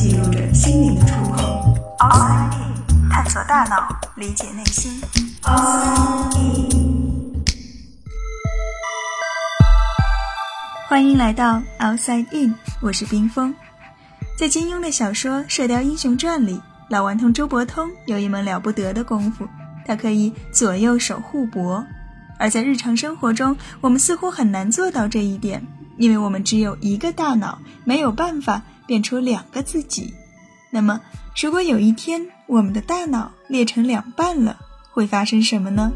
记录着心灵的触碰。Outside In，探索大脑，理解内心。Outside In，欢迎来到 Outside In，我是冰峰。在金庸的小说《射雕英雄传》里，老顽童周伯通有一门了不得的功夫，他可以左右手互搏。而在日常生活中，我们似乎很难做到这一点。因为我们只有一个大脑，没有办法变出两个自己。那么，如果有一天我们的大脑裂成两半了，会发生什么呢？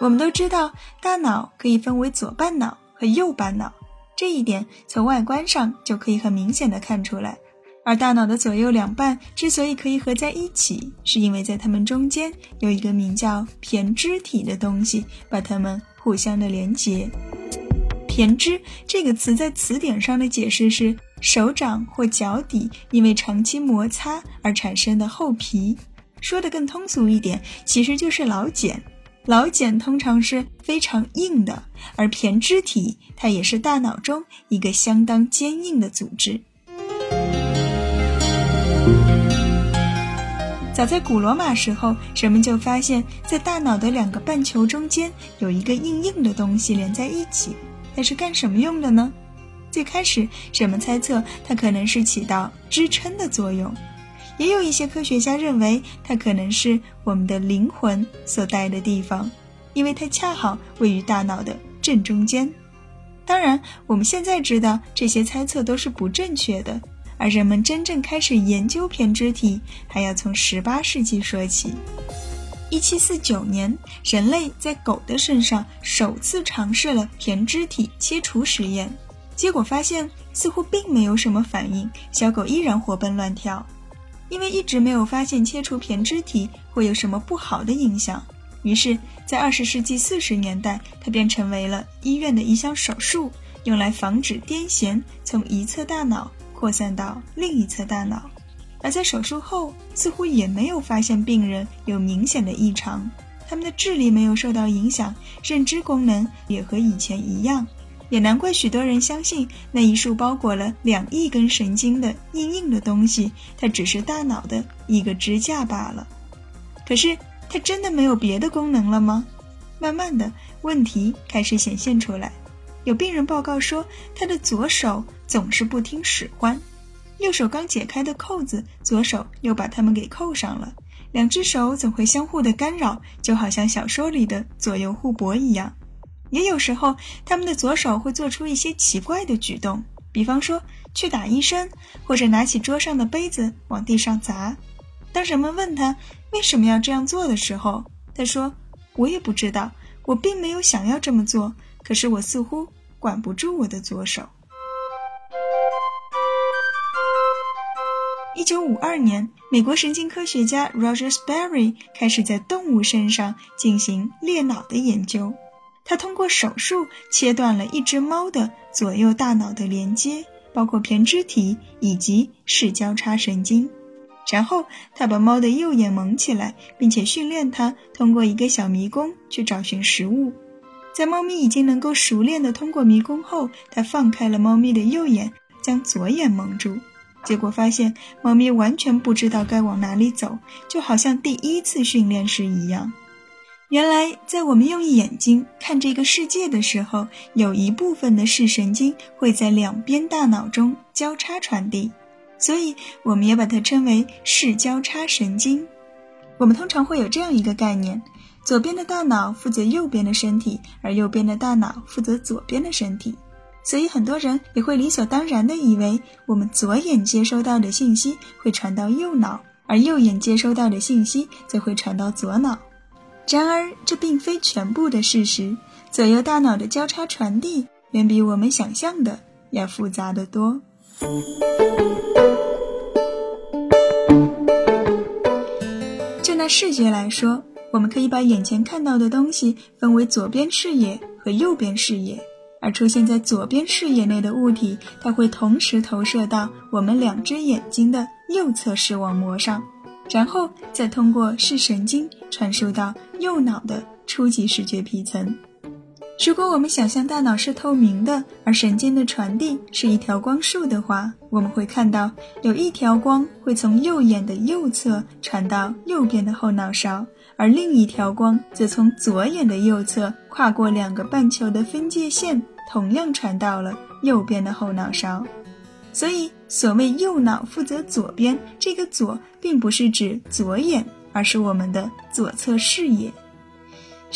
我们都知道，大脑可以分为左半脑和右半脑，这一点从外观上就可以很明显的看出来。而大脑的左右两半之所以可以合在一起，是因为在它们中间有一个名叫胼胝体的东西，把它们互相的连接。胼胝这个词在词典上的解释是手掌或脚底因为长期摩擦而产生的厚皮。说的更通俗一点，其实就是老茧。老茧通常是非常硬的，而胼胝体它也是大脑中一个相当坚硬的组织。早在古罗马时候，人们就发现，在大脑的两个半球中间有一个硬硬的东西连在一起。那是干什么用的呢？最开始，人们猜测它可能是起到支撑的作用，也有一些科学家认为它可能是我们的灵魂所待的地方，因为它恰好位于大脑的正中间。当然，我们现在知道这些猜测都是不正确的，而人们真正开始研究胼胝体，还要从18世纪说起。一七四九年，人类在狗的身上首次尝试了胼胝体切除实验，结果发现似乎并没有什么反应，小狗依然活蹦乱跳。因为一直没有发现切除胼胝体会有什么不好的影响，于是，在二十世纪四十年代，它便成为了医院的一项手术，用来防止癫痫从一侧大脑扩散到另一侧大脑。而在手术后，似乎也没有发现病人有明显的异常，他们的智力没有受到影响，认知功能也和以前一样，也难怪许多人相信那一束包裹了两亿根神经的硬硬的东西，它只是大脑的一个支架罢了。可是，它真的没有别的功能了吗？慢慢的，问题开始显现出来，有病人报告说，他的左手总是不听使唤。右手刚解开的扣子，左手又把它们给扣上了。两只手总会相互的干扰，就好像小说里的左右互搏一样。也有时候，他们的左手会做出一些奇怪的举动，比方说去打医生，或者拿起桌上的杯子往地上砸。当人们问他为什么要这样做的时候，他说：“我也不知道，我并没有想要这么做，可是我似乎管不住我的左手。”一九五二年，美国神经科学家 Roger Sperry 开始在动物身上进行裂脑的研究。他通过手术切断了一只猫的左右大脑的连接，包括胼胝体以及视交叉神经。然后，他把猫的右眼蒙起来，并且训练它通过一个小迷宫去找寻食物。在猫咪已经能够熟练地通过迷宫后，他放开了猫咪的右眼，将左眼蒙住。结果发现，猫咪完全不知道该往哪里走，就好像第一次训练时一样。原来，在我们用眼睛看这个世界的时候，有一部分的视神经会在两边大脑中交叉传递，所以我们也把它称为视交叉神经。我们通常会有这样一个概念：左边的大脑负责右边的身体，而右边的大脑负责左边的身体。所以很多人也会理所当然地以为，我们左眼接收到的信息会传到右脑，而右眼接收到的信息则会传到左脑。然而，这并非全部的事实。左右大脑的交叉传递远比我们想象的要复杂得多。就拿视觉来说，我们可以把眼前看到的东西分为左边视野和右边视野。而出现在左边视野内的物体，它会同时投射到我们两只眼睛的右侧视网膜上，然后再通过视神经传输到右脑的初级视觉皮层。如果我们想象大脑是透明的，而神经的传递是一条光束的话，我们会看到有一条光会从右眼的右侧传到右边的后脑勺，而另一条光则从左眼的右侧跨过两个半球的分界线，同样传到了右边的后脑勺。所以，所谓右脑负责左边，这个“左”并不是指左眼，而是我们的左侧视野。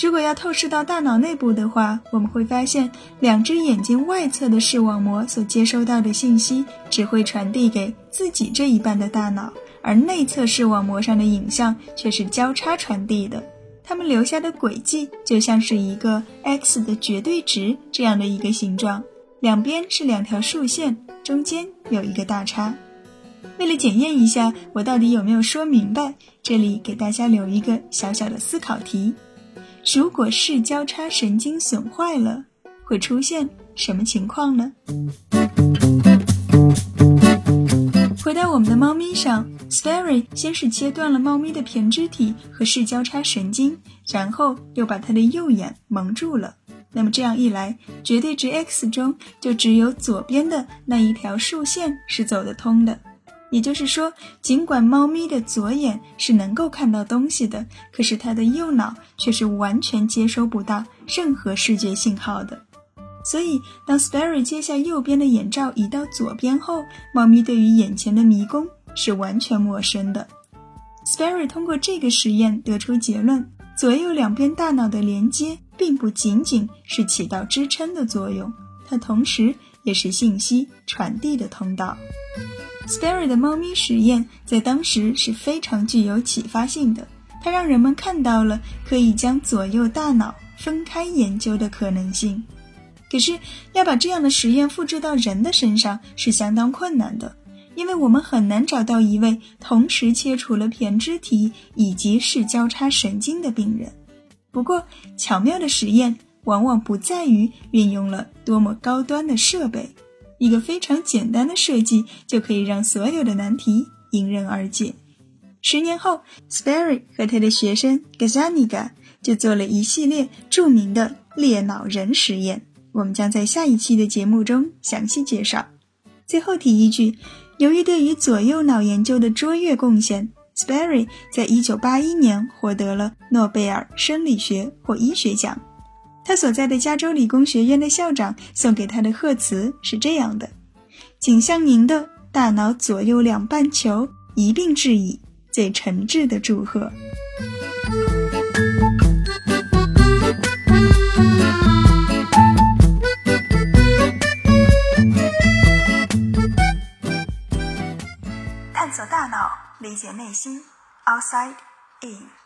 如果要透视到大脑内部的话，我们会发现，两只眼睛外侧的视网膜所接收到的信息只会传递给自己这一半的大脑，而内侧视网膜上的影像却是交叉传递的。它们留下的轨迹就像是一个 x 的绝对值这样的一个形状，两边是两条竖线，中间有一个大叉。为了检验一下我到底有没有说明白，这里给大家留一个小小的思考题。如果视交叉神经损坏了，会出现什么情况呢？回到我们的猫咪上，Sperry 先是切断了猫咪的胼胝体和视交叉神经，然后又把它的右眼蒙住了。那么这样一来，绝对值 x 中就只有左边的那一条竖线是走得通的。也就是说，尽管猫咪的左眼是能够看到东西的，可是它的右脑却是完全接收不到任何视觉信号的。所以，当 Sperry 接下右边的眼罩移到左边后，猫咪对于眼前的迷宫是完全陌生的。Sperry 通过这个实验得出结论：左右两边大脑的连接并不仅仅是起到支撑的作用，它同时也是信息传递的通道。Sperry 的猫咪实验在当时是非常具有启发性的，它让人们看到了可以将左右大脑分开研究的可能性。可是，要把这样的实验复制到人的身上是相当困难的，因为我们很难找到一位同时切除了胼胝体以及视交叉神经的病人。不过，巧妙的实验往往不在于运用了多么高端的设备。一个非常简单的设计就可以让所有的难题迎刃而解。十年后，Sperry 和他的学生 Gazzaniga 就做了一系列著名的裂脑人实验，我们将在下一期的节目中详细介绍。最后提一句，由于对于左右脑研究的卓越贡献，Sperry 在一九八一年获得了诺贝尔生理学或医学奖。他所在的加州理工学院的校长送给他的贺词是这样的：“仅向您的大脑左右两半球一并致以最诚挚的祝贺。”理解内心，Outside In。